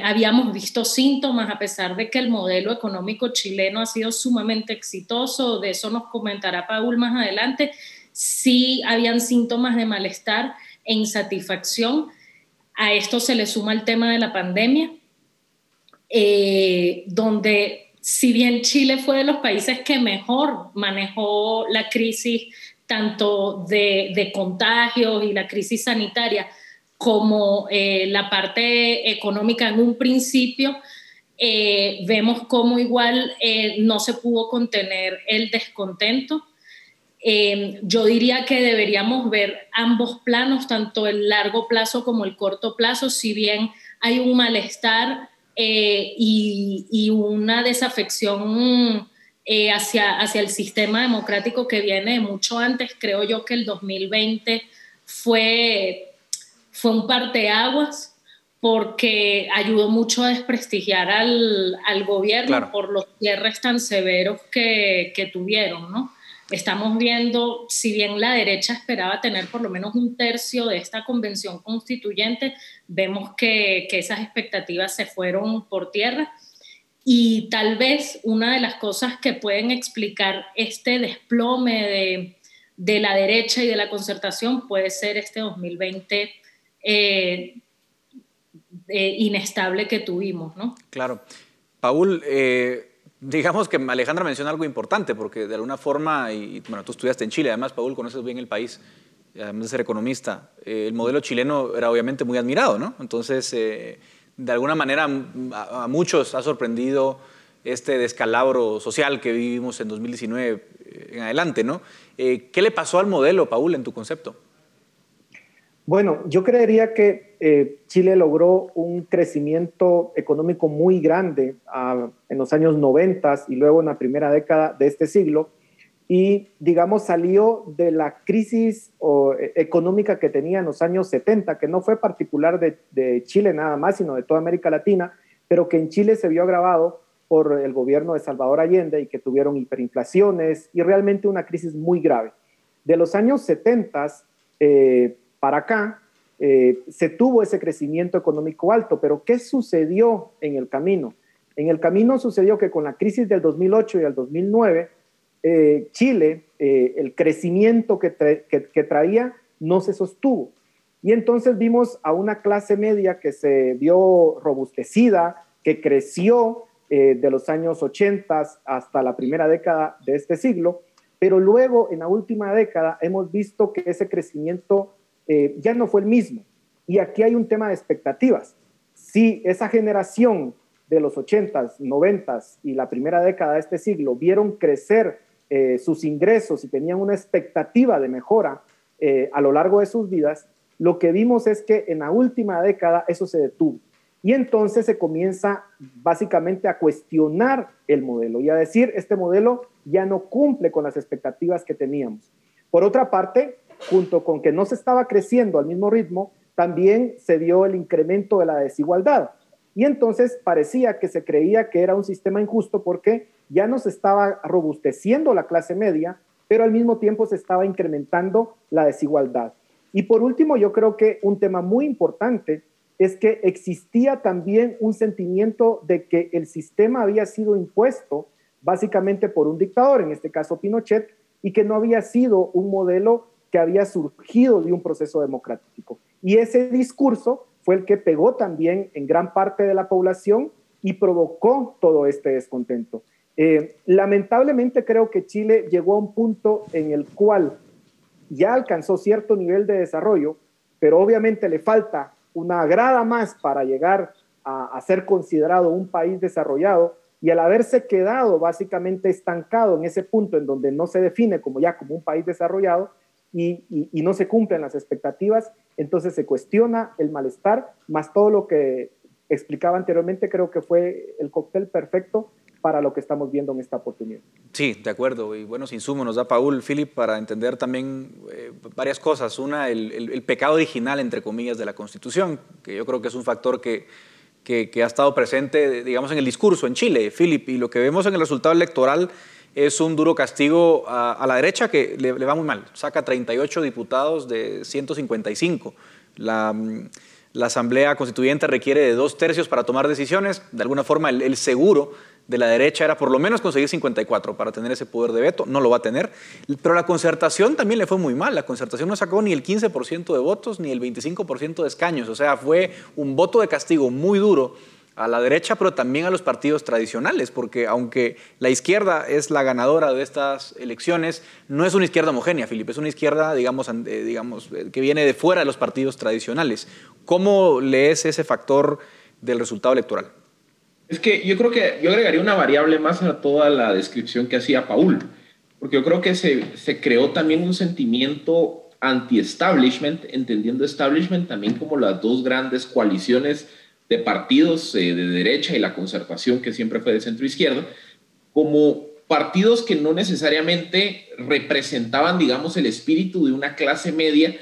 habíamos visto síntomas, a pesar de que el modelo económico chileno ha sido sumamente exitoso, de eso nos comentará Paul más adelante, sí habían síntomas de malestar e insatisfacción. A esto se le suma el tema de la pandemia, eh, donde si bien Chile fue de los países que mejor manejó la crisis tanto de, de contagios y la crisis sanitaria, como eh, la parte económica en un principio, eh, vemos cómo igual eh, no se pudo contener el descontento. yo diría que deberíamos ver ambos planos, tanto el largo plazo como el corto plazo, si bien hay un malestar y, y, una desafección hacia, hacia el sistema democrático que viene de mucho antes, creo yo que el 2020 fue fue un parteaguas porque ayudó mucho a desprestigiar al, al gobierno por los cierres tan severos que, que tuvieron, ¿no? Estamos viendo, si bien la derecha esperaba tener por lo menos un tercio de esta convención constituyente, vemos que, que esas expectativas se fueron por tierra. Y tal vez una de las cosas que pueden explicar este desplome de, de la derecha y de la concertación puede ser este 2020 eh, eh, inestable que tuvimos, ¿no? Claro. Paul, eh, digamos que Alejandra menciona algo importante, porque de alguna forma, y bueno, tú estudiaste en Chile, además, Paul, conoces bien el país, además de ser economista, el modelo chileno era obviamente muy admirado, ¿no? Entonces, de alguna manera, a, muchos ha sorprendido este descalabro social que vivimos en 2019 en adelante, ¿no? ¿Qué le pasó al modelo, Paul, en tu concepto? Bueno, yo creería que eh, Chile logró un crecimiento económico muy grande ah, en los años 90 y luego en la primera década de este siglo y, digamos, salió de la crisis eh, económica que tenía en los años 70, que no fue particular de, Chile nada más, sino de toda América Latina, pero que en Chile se vio agravado por el gobierno de Salvador Allende y que tuvieron hiperinflaciones y realmente una crisis muy grave. De los años 70, eh, para acá, eh, se tuvo ese crecimiento económico alto, pero ¿qué sucedió en el camino? En el camino sucedió que con la crisis del 2008 y el 2009, eh, Chile, eh, el crecimiento que, que, traía no se sostuvo. Y entonces vimos a una clase media que se vio robustecida, que creció de los años 80 hasta la primera década de este siglo, pero luego en la última década hemos visto que ese crecimiento eh, ya no fue el mismo. Y aquí hay un tema de expectativas. Si esa generación de los 80s, 90s y la primera década de este siglo vieron crecer eh, sus ingresos y tenían una expectativa de mejora eh, a lo largo de sus vidas, lo que vimos es que en la última década eso se detuvo. Y entonces se comienza básicamente a cuestionar el modelo y a decir, este modelo ya no cumple con las expectativas que teníamos. Por otra parte, junto con que no se estaba creciendo al mismo ritmo, también se dio el incremento de la desigualdad. Y entonces parecía que se creía que era un sistema injusto porque ya no se estaba robusteciendo la clase media, pero al mismo tiempo se estaba incrementando la desigualdad. Y por último, yo creo que un tema muy importante es que existía también un sentimiento de que el sistema había sido impuesto básicamente por un dictador, en este caso Pinochet, y que no había sido un modelo que había surgido de un proceso democrático. Y ese discurso fue el que pegó también en gran parte de la población y provocó todo este descontento. Eh, lamentablemente creo que Chile llegó a un punto en el cual ya alcanzó cierto nivel de desarrollo, pero obviamente le falta una grada más para llegar a, a ser considerado un país desarrollado y al haberse quedado básicamente estancado en ese punto en donde no se define como ya como un país desarrollado, y, no se cumplen las expectativas, entonces se cuestiona el malestar, más todo lo que explicaba anteriormente, creo que fue el cóctel perfecto para lo que estamos viendo en esta oportunidad. Sí, de acuerdo. Y buenos insumos nos da Paul, Philip, para entender también eh, varias cosas. Una, el, pecado original, entre comillas, de la Constitución, que yo creo que es un factor que, que, que ha estado presente, digamos, en el discurso en Chile, Philip, y lo que vemos en el resultado electoral es un duro castigo a, la derecha que le, va muy mal. Saca 38 diputados de 155. La, mm, la Asamblea Constituyente requiere de dos tercios para tomar decisiones. De alguna forma, el, seguro de la derecha era por lo menos conseguir 54 para tener ese poder de veto. No lo va a tener. Pero la concertación también le fue muy mal. La concertación no sacó ni el 15% de votos ni el 25% de escaños. O sea, fue un voto de castigo muy duro a la derecha, pero también a los partidos tradicionales, porque aunque la izquierda es la ganadora de estas elecciones, no es una izquierda homogénea, Felipe, es una izquierda, digamos, eh, digamos eh, que viene de fuera de los partidos tradicionales. ¿Cómo lees ese factor del resultado electoral? Es que yo creo que yo agregaría una variable más a toda la descripción que hacía Paul, porque yo creo que se, se creó también un sentimiento anti-establishment, entendiendo establishment también como las dos grandes coaliciones de partidos eh, de derecha y la concertación, que siempre fue de centro izquierda, como partidos que no necesariamente representaban, digamos, el espíritu de una clase media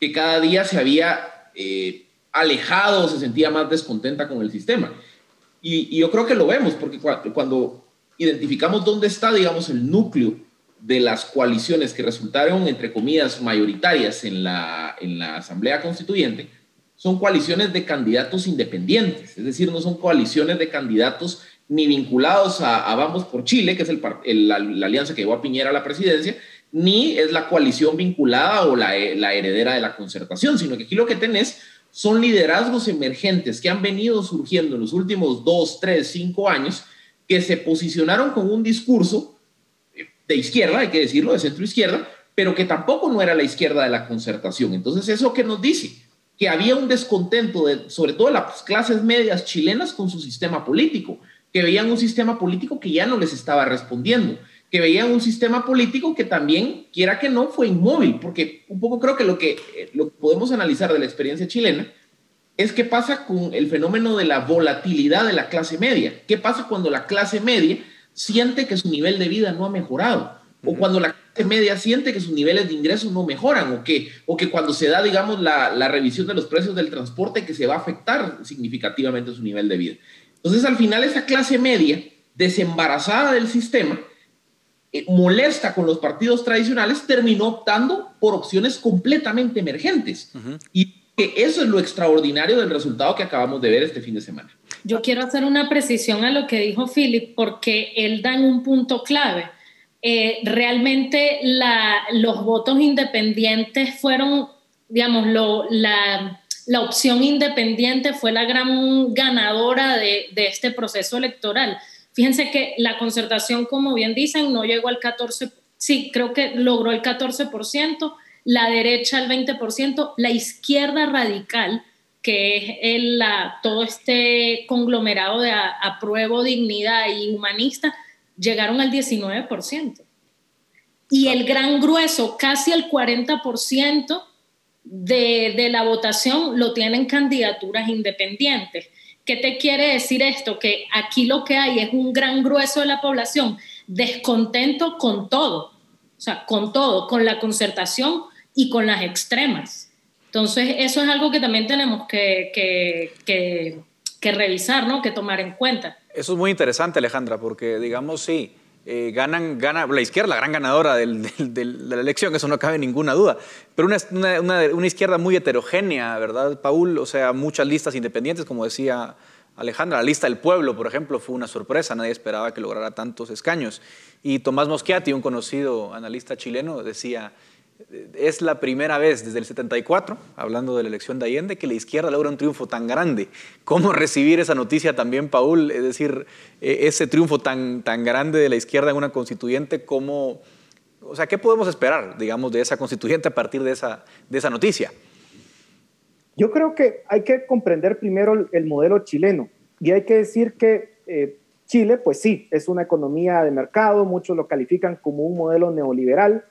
que cada día se había eh, alejado, se sentía más descontenta con el sistema. Y, yo creo que lo vemos, porque cuando identificamos dónde está, digamos, el núcleo de las coaliciones que resultaron, entre comillas, mayoritarias en la, en la Asamblea Constituyente, son coaliciones de candidatos independientes, es decir, no son coaliciones de candidatos ni vinculados a, Vamos por Chile, que es el, la, alianza que llevó a Piñera a la presidencia, ni es la coalición vinculada o la, la heredera de la concertación, sino que aquí lo que tenés son liderazgos emergentes que han venido surgiendo en los últimos dos, tres, cinco años, que se posicionaron con un discurso de izquierda, hay que decirlo, de centro izquierda, pero que tampoco no era la izquierda de la concertación. Entonces, ¿eso qué nos dice? que había un descontento, de, sobre todo de las clases medias chilenas, con su sistema político, que veían un sistema político que ya no les estaba respondiendo, que veían un sistema político que también, quiera que no, fue inmóvil, porque un poco creo que lo que, eh, lo podemos analizar de la experiencia chilena es qué pasa con el fenómeno de la volatilidad de la clase media. ¿Qué pasa cuando la clase media siente que su nivel de vida no ha mejorado? O cuando la media siente que sus niveles de ingresos no mejoran o que, o que cuando se da, digamos, la, la, revisión de los precios del transporte que se va a afectar significativamente su nivel de vida. Entonces, al final, esa clase media, desembarazada del sistema, eh, molesta con los partidos tradicionales, terminó optando por opciones completamente emergentes. Y que eso es lo extraordinario del resultado que acabamos de ver este fin de semana. Yo quiero hacer una precisión a lo que dijo Philip, porque él da en un punto clave eh, realmente los votos independientes fueron, digamos, la, opción independiente fue la gran ganadora de, este proceso electoral. Fíjense que la concertación, como bien dicen, no llegó al 14%, sí, creo que logró el 14%, la derecha el 20%, la izquierda radical, que es el, la, todo este conglomerado de apruebo, dignidad y humanista, llegaron al 19%. Y el gran grueso, casi el 40% de, de la votación lo tienen candidaturas independientes. ¿Qué te quiere decir esto? Que aquí lo que hay es un gran grueso de la población descontento con todo, o sea, con todo, con la concertación y con las extremas. Entonces, eso es algo que también tenemos que, que, que, revisar, ¿no? que tomar en cuenta. Eso es muy interesante, Alejandra, porque digamos, sí, eh, ganan, gana la izquierda, la gran ganadora de la elección, eso no cabe ninguna duda. Pero una, una, izquierda muy heterogénea, ¿verdad, Paul? O sea, muchas listas independientes, como decía Alejandra. La lista del pueblo, por ejemplo, fue una sorpresa, nadie esperaba que lograra tantos escaños. Y Tomás Moschiati, un conocido analista chileno, decía es la primera vez desde el 74, hablando de la elección de Allende, que la izquierda logra un triunfo tan grande. ¿Cómo recibir esa noticia también, Paul? Es decir, e, ese triunfo tan, tan grande de la izquierda en una constituyente, ¿cómo, o sea, ¿qué podemos esperar, digamos, de esa constituyente a partir de esa, de esa noticia? Yo creo que hay que comprender primero el modelo chileno y hay que decir que eh, Chile, pues sí, es una economía de mercado, muchos lo califican como un modelo neoliberal,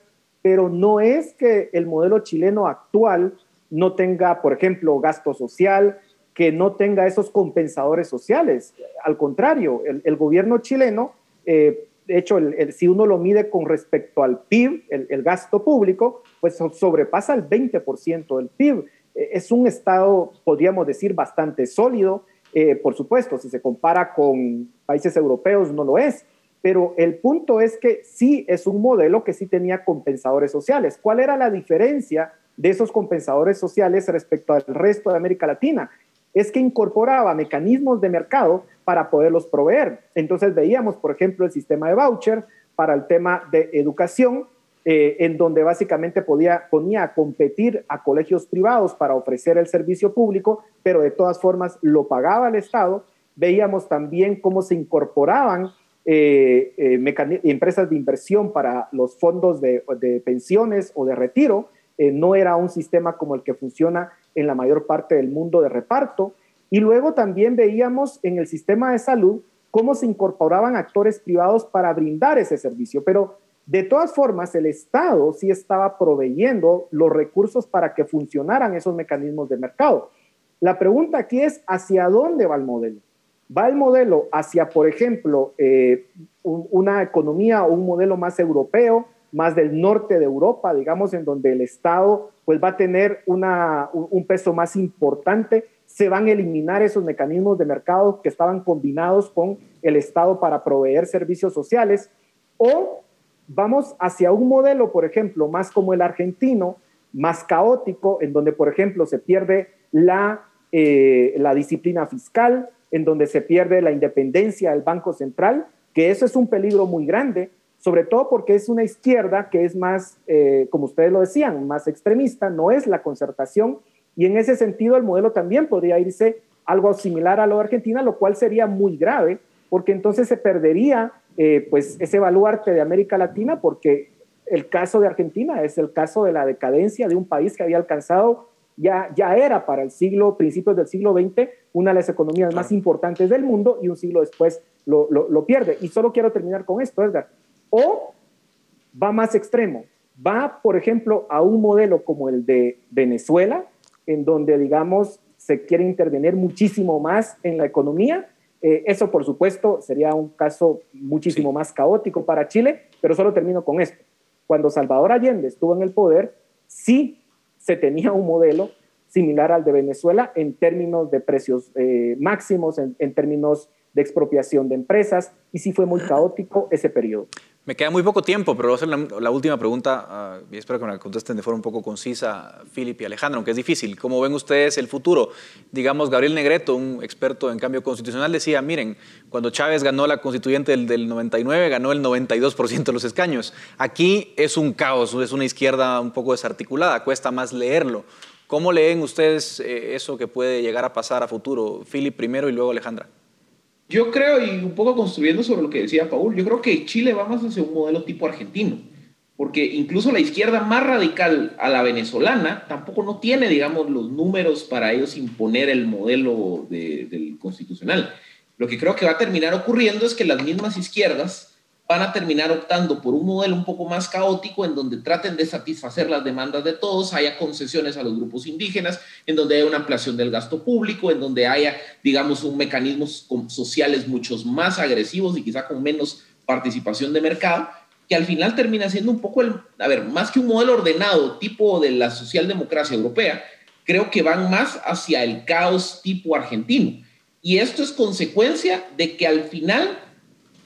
pero no es que el modelo chileno actual no tenga, por ejemplo, gasto social, que no tenga esos compensadores sociales. Al contrario, el, gobierno chileno, eh, de hecho, si uno lo mide con respecto al PIB, el, gasto público, pues sobrepasa el 20% del PIB. Eh, es un estado, podríamos decir, bastante sólido. Eh, por supuesto, si se compara con países europeos, no lo es, pero el punto es que sí es un modelo que sí tenía compensadores sociales. ¿Cuál era la diferencia de esos compensadores sociales respecto al resto de América Latina es que incorporaba mecanismos de mercado para poderlos proveer. Entonces veíamos, por ejemplo, el sistema de voucher para el tema de educación, eh, en donde básicamente podía, ponía a competir a colegios privados para ofrecer el servicio público, pero de todas formas lo pagaba el Estado. Veíamos también cómo se incorporaban eh, eh, empresas de inversión para los fondos de, de pensiones o de retiro. no era un sistema como el que funciona en la mayor parte del mundo de reparto. Y luego también veíamos en el sistema de salud cómo se incorporaban actores privados para brindar ese servicio. Pero de todas formas, el Estado sí estaba proveyendo los recursos para que funcionaran esos mecanismos de mercado. La pregunta aquí es, ¿hacia dónde va el modelo? ¿Va el modelo hacia, por ejemplo, eh, una economía o un modelo más europeo, más del norte de Europa, digamos, en donde el Estado pues va a tener un peso más importante, se van a eliminar esos mecanismos de mercado que estaban combinados con el Estado para proveer servicios sociales, o vamos hacia un modelo, por ejemplo, más como el argentino, más caótico, en donde, por ejemplo, se pierde la, eh, la disciplina fiscal, en donde se pierde la independencia del Banco Central, que eso es un peligro muy grande, sobre todo porque es una izquierda que es más, eh, como ustedes lo decían, más extremista, no es la concertación, y en ese sentido el modelo también podría irse algo similar a lo de Argentina, lo cual sería muy grave, porque entonces se perdería eh, pues ese baluarte de América Latina, porque el caso de Argentina es el caso de la decadencia de un país que había alcanzado, ya, ya era para el siglo, principios del siglo XX, una de las economías más importantes del mundo y un siglo después lo, lo, lo pierde. Y solo quiero terminar con esto, Edgar. O va más extremo, va, por ejemplo, a un modelo como el de Venezuela, en donde, digamos, se quiere intervenir muchísimo más en la economía. Eh, eso, por supuesto, sería un caso muchísimo más caótico para Chile, pero solo termino con esto. Cuando Salvador Allende estuvo en el poder, sí se tenía un modelo similar al de Venezuela en términos de precios eh, máximos, en, en términos de expropiación de empresas, y sí fue muy caótico ese periodo. Me queda muy poco tiempo, pero voy a hacer la, última pregunta uh, y espero que me la contesten de forma un poco concisa, Philip y Alejandro, aunque es difícil. ¿Cómo ven ustedes el futuro? Digamos, Gabriel Negreto, un experto en cambio constitucional, decía, miren, cuando Chávez ganó la constituyente del, del 99, ganó el 92% de los escaños. Aquí es un caos, es una izquierda un poco desarticulada, cuesta más leerlo. ¿Cómo leen ustedes eh, eso que puede llegar a pasar a futuro? Philip primero y luego Alejandra. Yo creo, y un poco construyendo sobre lo que decía Paul, yo creo que Chile va más hacia un modelo tipo argentino, porque incluso la izquierda más radical a la venezolana tampoco no tiene, digamos, los números para ellos imponer el modelo del constitucional. Lo que creo que va a terminar ocurriendo es que las mismas izquierdas van a terminar optando por un modelo un poco más caótico en donde traten de satisfacer las demandas de todos, haya concesiones a los grupos indígenas, en donde haya una ampliación del gasto público, en donde haya, digamos, un mecanismos sociales muchos más agresivos y quizá con menos participación de mercado, que al final termina siendo un poco el, a ver, más que un modelo ordenado tipo de la socialdemocracia europea, creo que van más hacia el caos tipo argentino. Y esto es consecuencia de que al final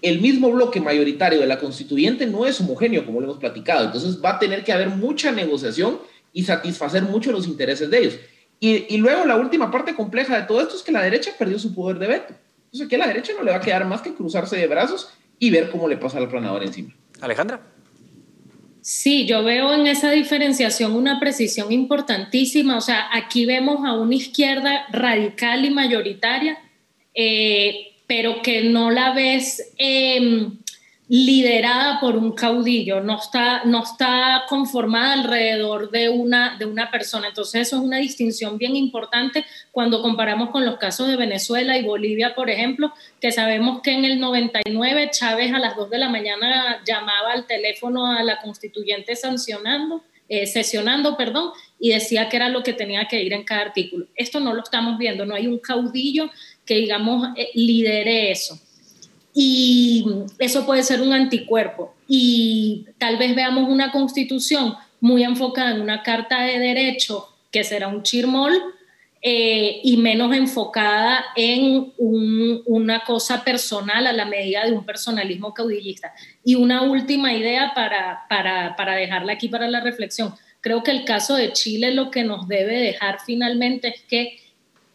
el mismo bloque mayoritario de la constituyente no es homogéneo, como lo hemos platicado. Entonces va a tener que haber mucha negociación y satisfacer mucho los intereses de ellos. Y, luego la última parte compleja de todo esto es que la derecha perdió su poder de veto. Entonces aquí a la derecha no le va a quedar más que cruzarse de brazos y ver cómo le pasa al planador encima. Alejandra. Sí, yo veo en esa diferenciación una precisión importantísima. O sea, aquí vemos a una izquierda radical y mayoritaria eh, pero que no la ves em, liderada por un caudillo, no está, no está conformada alrededor de una, de una persona. Entonces eso es una distinción bien importante cuando comparamos con los casos de Venezuela y Bolivia, por ejemplo, que sabemos que en el 99 Chávez a las 2 de la mañana llamaba al teléfono a la constituyente sancionando. Eh, sesionando, perdón, y decía que era lo que tenía que ir en cada artículo. Esto no lo estamos viendo, no hay un caudillo que, digamos, eh, lidere eso. Y eso puede ser un anticuerpo. Y tal vez veamos una constitución muy enfocada en una carta de derecho, que será un chirmol, eh, y menos enfocada en una cosa personal a la medida de un personalismo caudillista. Y una última idea para, para, para dejarla aquí para la reflexión. Creo que el caso de Chile lo que nos debe dejar finalmente es que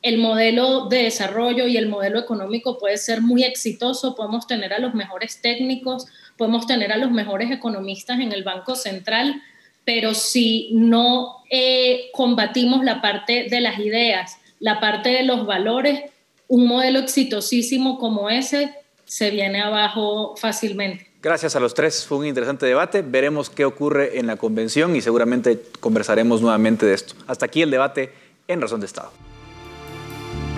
el modelo de desarrollo y el modelo económico puede ser muy exitoso, podemos tener a los mejores técnicos, podemos tener a los mejores economistas en el Banco Central, pero si no eh, combatimos la parte de las ideas, la parte de los valores, un modelo exitosísimo como ese se viene abajo fácilmente. Gracias a los tres, fue un interesante debate. Veremos qué ocurre en la convención y seguramente conversaremos nuevamente de esto. Hasta aquí el debate en Razón de Estado.